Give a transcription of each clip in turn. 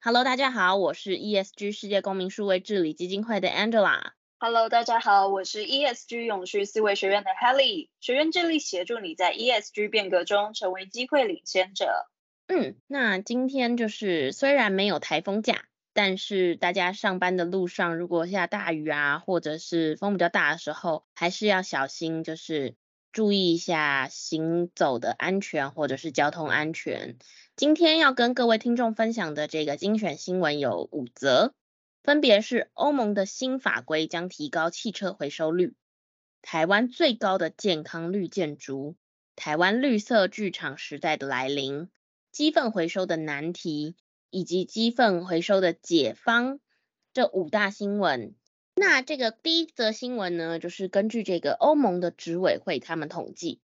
Hello，大家好，我是 ESG 世界公民数位治理基金会的 Angela。Hello，大家好，我是 ESG 永续思维学院的 Helly。学院致力协助你在 ESG 变革中成为机会领先者。嗯，那今天就是虽然没有台风假，但是大家上班的路上如果下大雨啊，或者是风比较大的时候，还是要小心，就是注意一下行走的安全或者是交通安全。今天要跟各位听众分享的这个精选新闻有五则，分别是欧盟的新法规将提高汽车回收率，台湾最高的健康绿建筑，台湾绿色剧场时代的来临，鸡粪回收的难题，以及鸡粪回收的解方，这五大新闻。那这个第一则新闻呢，就是根据这个欧盟的执委会他们统计。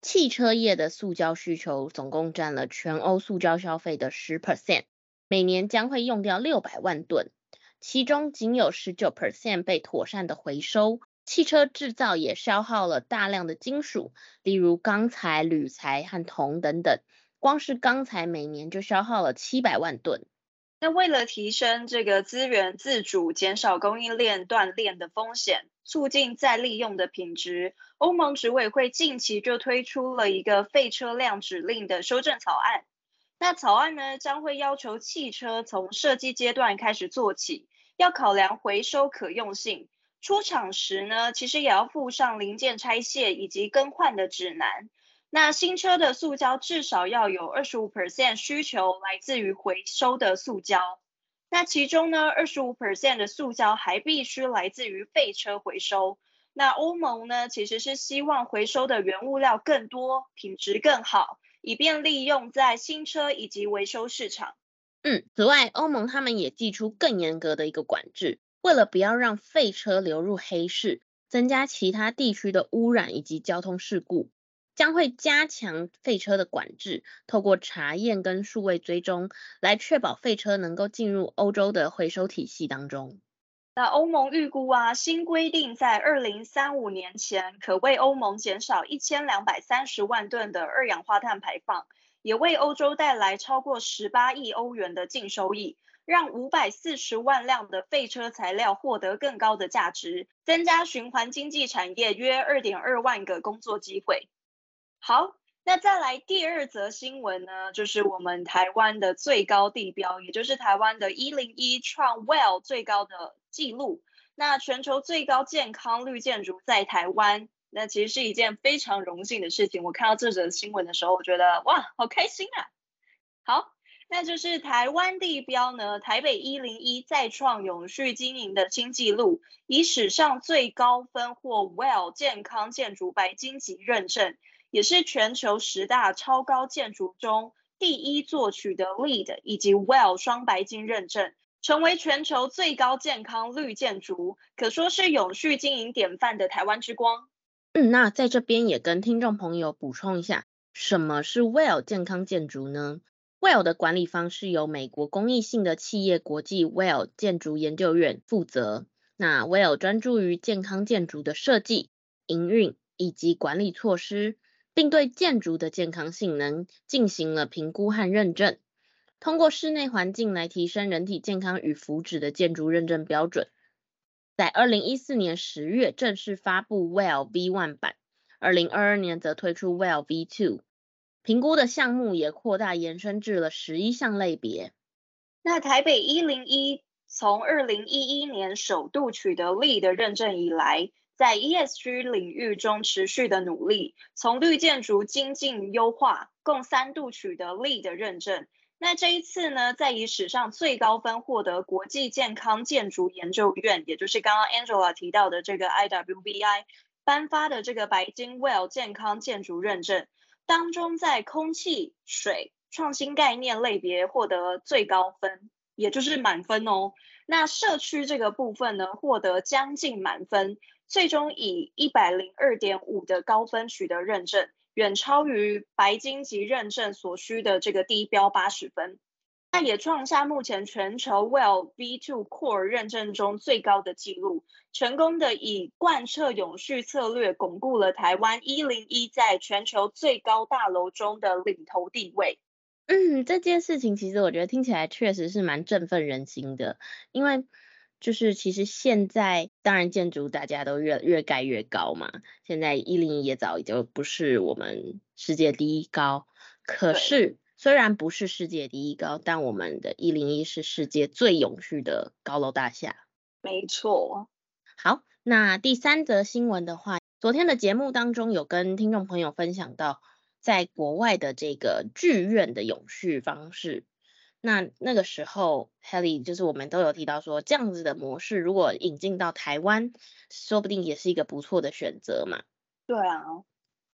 汽车业的塑胶需求总共占了全欧塑胶消费的十 percent，每年将会用掉六百万吨，其中仅有十九 percent 被妥善的回收。汽车制造也消耗了大量的金属，例如钢材、铝材和铜等等，光是钢材每年就消耗了七百万吨。那为了提升这个资源自主，减少供应链断裂的风险，促进再利用的品质，欧盟执委会近期就推出了一个废车辆指令的修正草案。那草案呢，将会要求汽车从设计阶段开始做起，要考量回收可用性，出厂时呢，其实也要附上零件拆卸以及更换的指南。那新车的塑胶至少要有二十五 percent 需求来自于回收的塑胶，那其中呢，二十五 percent 的塑胶还必须来自于废车回收。那欧盟呢，其实是希望回收的原物料更多，品质更好，以便利用在新车以及维修市场。嗯，此外，欧盟他们也祭出更严格的一个管制，为了不要让废车流入黑市，增加其他地区的污染以及交通事故。将会加强废车的管制，透过查验跟数位追踪，来确保废车能够进入欧洲的回收体系当中。那欧盟预估啊，新规定在二零三五年前，可为欧盟减少一千两百三十万吨的二氧化碳排放，也为欧洲带来超过十八亿欧元的净收益，让五百四十万辆的废车材料获得更高的价值，增加循环经济产业约二点二万个工作机会。好，那再来第二则新闻呢，就是我们台湾的最高地标，也就是台湾的一零一创 WELL 最高的纪录。那全球最高健康绿建筑在台湾，那其实是一件非常荣幸的事情。我看到这则新闻的时候，我觉得哇，好开心啊！好，那就是台湾地标呢，台北一零一再创永续经营的新纪录，以史上最高分获 WELL 健康建筑白金级认证。也是全球十大超高建筑中第一座取得 LEED 以及 WELL 双白金认证，成为全球最高健康绿建筑，可说是永续经营典范的台湾之光。嗯，那在这边也跟听众朋友补充一下，什么是 WELL 健康建筑呢？WELL 的管理方是由美国公益性的企业国际 WELL 建筑研究院负责。那 WELL 专注于健康建筑的设计、营运以及管理措施。并对建筑的健康性能进行了评估和认证，通过室内环境来提升人体健康与福祉的建筑认证标准，在二零一四年十月正式发布 WELL v1 版，二零二二年则推出 WELL v2，评估的项目也扩大延伸至了十一项类别。那台北一零一从二零一一年首度取得 LEED 认证以来，在 ESG 领域中持续的努力，从绿建筑精进优化，共三度取得 LEED 的认证。那这一次呢，在以史上最高分获得国际健康建筑研究院，也就是刚刚 Angela 提到的这个 IWBI 颁发的这个白金 WELL 健康建筑认证当中，在空气、水创新概念类别获得最高分。也就是满分哦。那社区这个部分呢，获得将近满分，最终以一百零二点五的高分取得认证，远超于白金级认证所需的这个低标八十分。那也创下目前全球 WELL V2 Core 认证中最高的纪录，成功的以贯彻永续策略，巩固了台湾一零一在全球最高大楼中的领头地位。嗯，这件事情其实我觉得听起来确实是蛮振奋人心的，因为就是其实现在当然建筑大家都越越盖越高嘛，现在一零一也早已经不是我们世界第一高，可是。虽然不是世界第一高，但我们的一零一是世界最永续的高楼大厦。没错。好，那第三则新闻的话，昨天的节目当中有跟听众朋友分享到，在国外的这个剧院的永续方式。那那个时候，Helly 就是我们都有提到说，这样子的模式如果引进到台湾，说不定也是一个不错的选择嘛。对啊。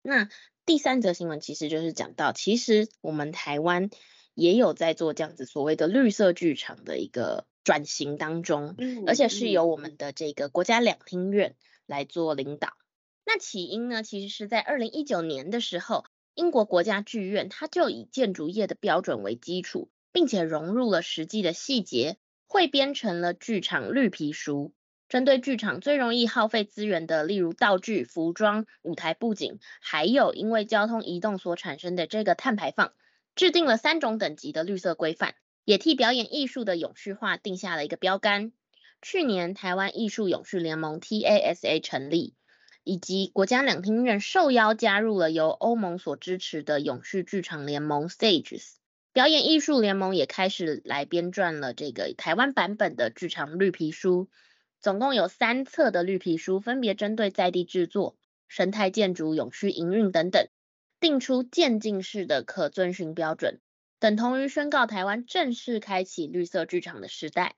那第三则新闻其实就是讲到，其实我们台湾也有在做这样子所谓的绿色剧场的一个转型当中，嗯，而且是由我们的这个国家两厅院来做领导。那起因呢，其实是在二零一九年的时候，英国国家剧院它就以建筑业的标准为基础，并且融入了实际的细节，汇编成了剧场绿皮书。针对剧场最容易耗费资源的，例如道具、服装、舞台布景，还有因为交通移动所产生的这个碳排放，制定了三种等级的绿色规范，也替表演艺术的永续化定下了一个标杆。去年台湾艺术永续联盟 TASA 成立，以及国家两厅院受邀加入了由欧盟所支持的永续剧场联盟 STAGES，表演艺术联盟也开始来编撰了这个台湾版本的剧场绿皮书。总共有三册的绿皮书，分别针对在地制作、生态建筑、永续营运等等，定出渐进式的可遵循标准，等同于宣告台湾正式开启绿色剧场的时代。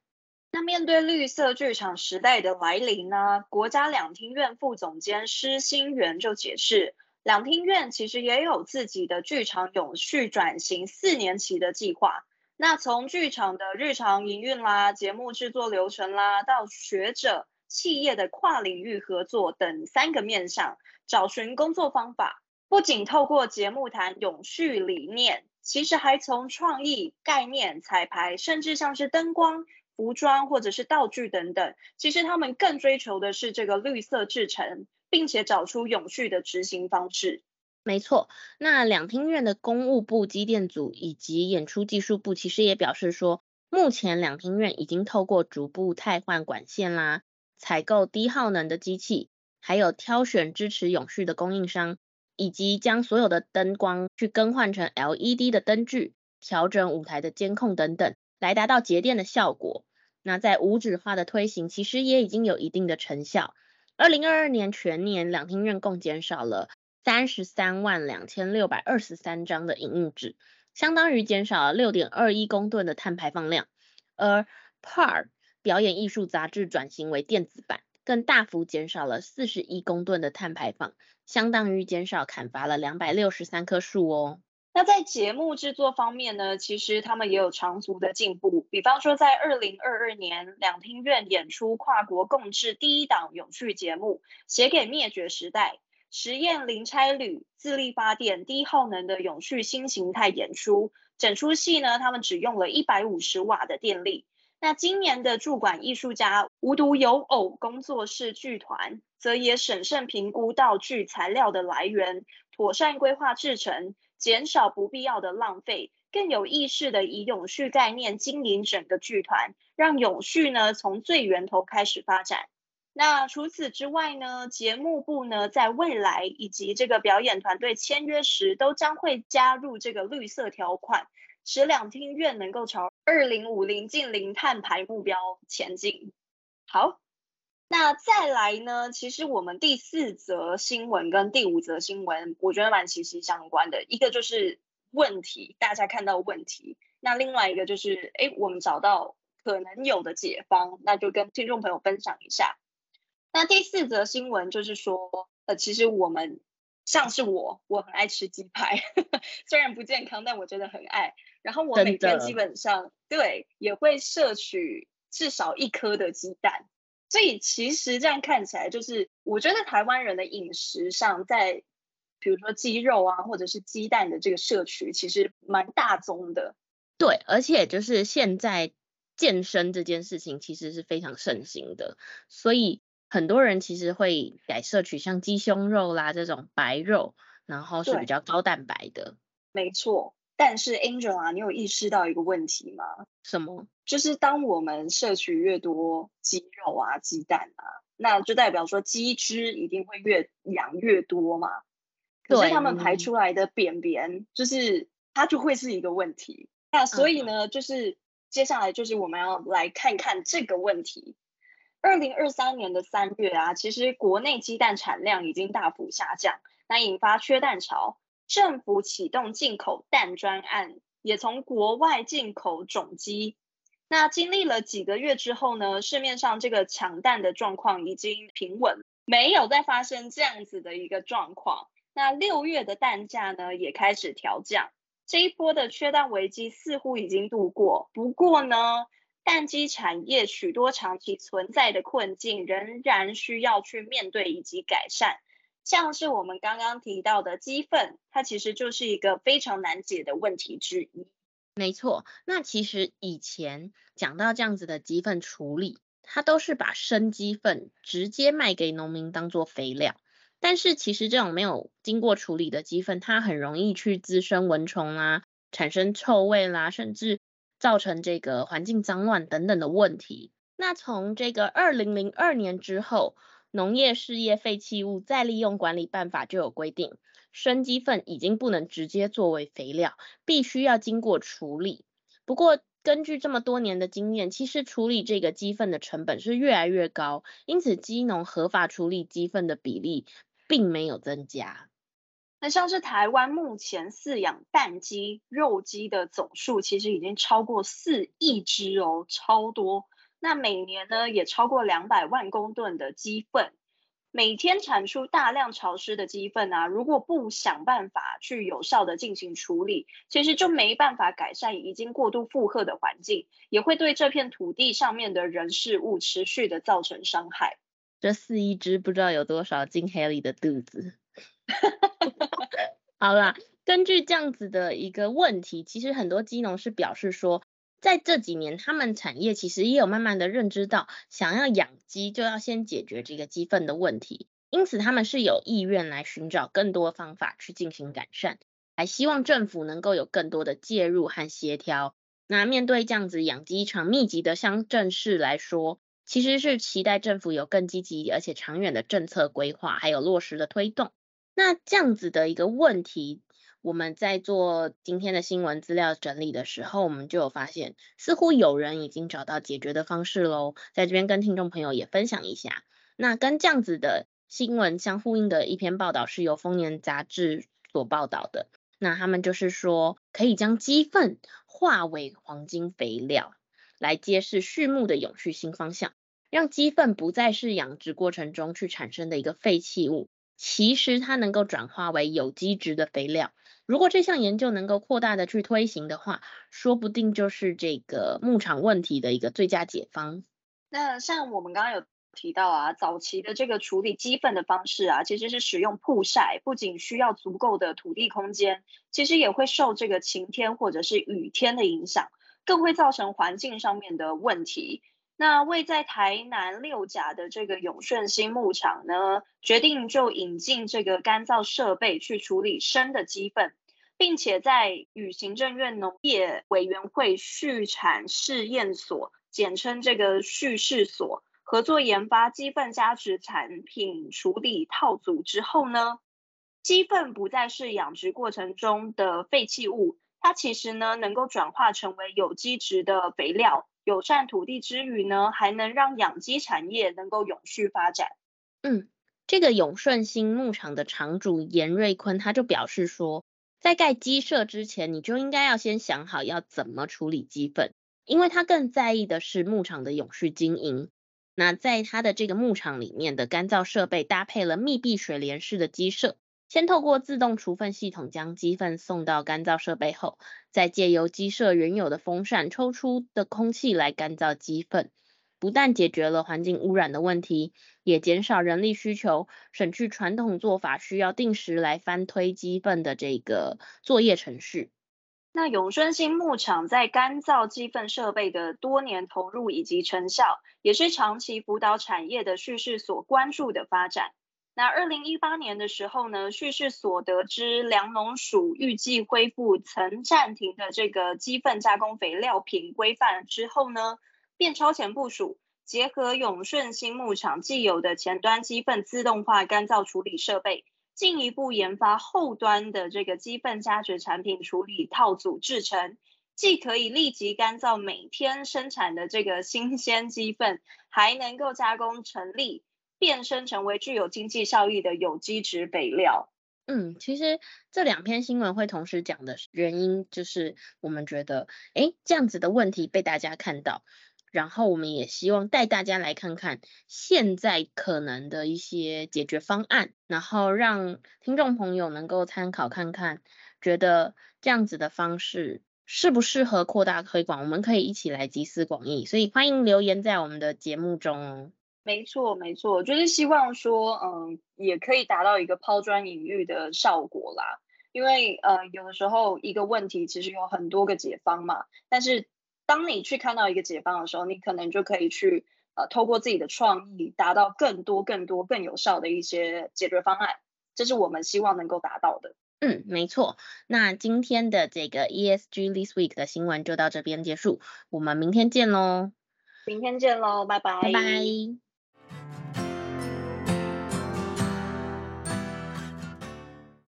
那面对绿色剧场时代的来临呢？国家两厅院副总监施新元就解释，两厅院其实也有自己的剧场永续转型四年期的计划。那从剧场的日常营运啦、节目制作流程啦，到学者、企业的跨领域合作等三个面向，找寻工作方法。不仅透过节目谈永续理念，其实还从创意、概念、彩排，甚至像是灯光、服装或者是道具等等，其实他们更追求的是这个绿色制成，并且找出永续的执行方式。没错，那两厅院的公务部机电组以及演出技术部其实也表示说，目前两厅院已经透过逐步汰换管线啦，采购低耗能的机器，还有挑选支持永续的供应商，以及将所有的灯光去更换成 LED 的灯具，调整舞台的监控等等，来达到节电的效果。那在无纸化的推行，其实也已经有一定的成效。二零二二年全年两厅院共减少了。三十三万两千六百二十三张的影印纸，相当于减少了六点二一公吨的碳排放量。而 PAR 表演艺术杂志转型为电子版，更大幅减少了四十一公吨的碳排放，相当于减少砍伐了两百六十三棵树哦。那在节目制作方面呢，其实他们也有长足的进步。比方说，在二零二二年，两厅院演出跨国共制第一档永续节目《写给灭绝时代》。实验零差旅、自力发电、低耗能的永续新形态演出，整出戏呢，他们只用了一百五十瓦的电力。那今年的驻馆艺术家无独有偶工作室剧团，则也审慎评估道具材料的来源，妥善规划制成，减少不必要的浪费，更有意识的以永续概念经营整个剧团，让永续呢从最源头开始发展。那除此之外呢，节目部呢，在未来以及这个表演团队签约时，都将会加入这个绿色条款，使两厅院能够朝二零五零净零碳排目标前进。好，那再来呢，其实我们第四则新闻跟第五则新闻，我觉得蛮息息相关的。一个就是问题，大家看到问题；那另外一个就是，哎，我们找到可能有的解方，那就跟听众朋友分享一下。那第四则新闻就是说，呃，其实我们像是我，我很爱吃鸡排，虽然不健康，但我真的很爱。然后我每天基本上对也会摄取至少一颗的鸡蛋。所以其实这样看起来，就是我觉得台湾人的饮食上，在比如说鸡肉啊，或者是鸡蛋的这个摄取，其实蛮大宗的。对，而且就是现在健身这件事情其实是非常盛行的，所以很多人其实会改摄取像鸡胸肉啦这种白肉，然后是比较高蛋白的。没错。但是 Angel 啊，你有意识到一个问题吗？什么？就是当我们摄取越多鸡肉啊、鸡蛋啊，那就代表说鸡只一定会越养越多嘛。可是他们排出来的便便，就是它就会是一个问题。那所以呢，就是接下来就是我们要来看看这个问题。二零二三年的三月啊，其实国内鸡蛋产量已经大幅下降，那引发缺蛋潮。政府启动进口蛋专案，也从国外进口种鸡。那经历了几个月之后呢，市面上这个抢蛋的状况已经平稳，没有再发生这样子的一个状况。那六月的蛋价呢，也开始调降。这一波的缺蛋危机似乎已经度过，不过呢，蛋鸡产业许多长期存在的困境仍然需要去面对以及改善。像是我们刚刚提到的鸡粪，它其实就是一个非常难解的问题之一。没错，那其实以前讲到这样子的鸡粪处理，它都是把生鸡粪直接卖给农民当做肥料。但是其实这种没有经过处理的鸡粪，它很容易去滋生蚊虫啦，产生臭味啦，甚至造成这个环境脏乱等等的问题。那从这个二零零二年之后，农业事业废弃物再利用管理办法就有规定，生鸡粪已经不能直接作为肥料，必须要经过处理。不过，根据这么多年的经验，其实处理这个鸡粪的成本是越来越高，因此鸡农合法处理鸡粪的比例并没有增加。那像是台湾目前饲养蛋鸡、肉鸡的总数，其实已经超过四亿只哦，超多。那每年呢，也超过两百万公吨的鸡粪，每天产出大量潮湿的鸡粪啊，如果不想办法去有效的进行处理，其实就没办法改善已经过度负荷的环境，也会对这片土地上面的人事物持续的造成伤害。这四亿只不知道有多少进黑里的肚子。好啦，根据这样子的一个问题，其实很多鸡农是表示说。在这几年，他们产业其实也有慢慢的认知到，想要养鸡就要先解决这个鸡粪的问题，因此他们是有意愿来寻找更多方法去进行改善，还希望政府能够有更多的介入和协调。那面对这样子养鸡场密集的乡镇市来说，其实是期待政府有更积极而且长远的政策规划，还有落实的推动。那这样子的一个问题。我们在做今天的新闻资料整理的时候，我们就有发现，似乎有人已经找到解决的方式喽。在这边跟听众朋友也分享一下。那跟这样子的新闻相呼应的一篇报道，是由丰年杂志所报道的。那他们就是说，可以将鸡粪化为黄金肥料，来揭示畜牧的永续新方向，让鸡粪不再是养殖过程中去产生的一个废弃物，其实它能够转化为有机质的肥料。如果这项研究能够扩大的去推行的话，说不定就是这个牧场问题的一个最佳解方。那像我们刚刚有提到啊，早期的这个处理鸡粪的方式啊，其实是使用曝晒，不仅需要足够的土地空间，其实也会受这个晴天或者是雨天的影响，更会造成环境上面的问题。那位在台南六甲的这个永顺新牧场呢，决定就引进这个干燥设备去处理生的鸡粪，并且在与行政院农业委员会畜产试验所，简称这个畜试所，合作研发鸡粪加值产品处理套组之后呢，鸡粪不再是养殖过程中的废弃物，它其实呢能够转化成为有机质的肥料。友善土地之余呢，还能让养鸡产业能够永续发展。嗯，这个永顺新牧场的场主严瑞坤他就表示说，在盖鸡舍之前，你就应该要先想好要怎么处理鸡粪，因为他更在意的是牧场的永续经营。那在他的这个牧场里面的干燥设备搭配了密闭水帘式的鸡舍，先透过自动处分系统将鸡粪送到干燥设备后，再借由鸡舍原有的风扇抽出的空气来干燥鸡粪，不但解决了环境污染的问题，也减少人力需求，省去传统做法需要定时来翻推鸡粪的这个作业程序。那永顺新牧场在干燥鸡粪设备的多年投入以及成效，也是长期辅导产业的叙事所关注的发展。那二零一八年的时候呢，畜试所得知粮农署预计恢复曾暂停的这个鸡粪加工肥料品规范之后呢，便超前部署，结合永顺新牧场既有的前端鸡粪自动化干燥处理设备，进一步研发后端的这个鸡粪加值产品处理套组制成，既可以立即干燥每天生产的这个新鲜鸡粪，还能够加工成粒。变身成为具有经济效益的有机质肥料。嗯，其实这两篇新闻会同时讲的原因，就是我们觉得，诶，这样子的问题被大家看到，然后我们也希望带大家来看看现在可能的一些解决方案，然后让听众朋友能够参考看看，觉得这样子的方式适不适合扩大推广，我们可以一起来集思广益。所以欢迎留言在我们的节目中哦。没错，没错，就是希望说，嗯，也可以达到一个抛砖引玉的效果啦。因为，呃，有的时候一个问题其实有很多个解方嘛。但是，当你去看到一个解方的时候，你可能就可以去，呃，透过自己的创意，达到更多、更多、更有效的一些解决方案。这是我们希望能够达到的。嗯，没错。那今天的这个 ESG This Week 的新闻就到这边结束，我们明天见喽。明天见喽，拜拜。拜拜。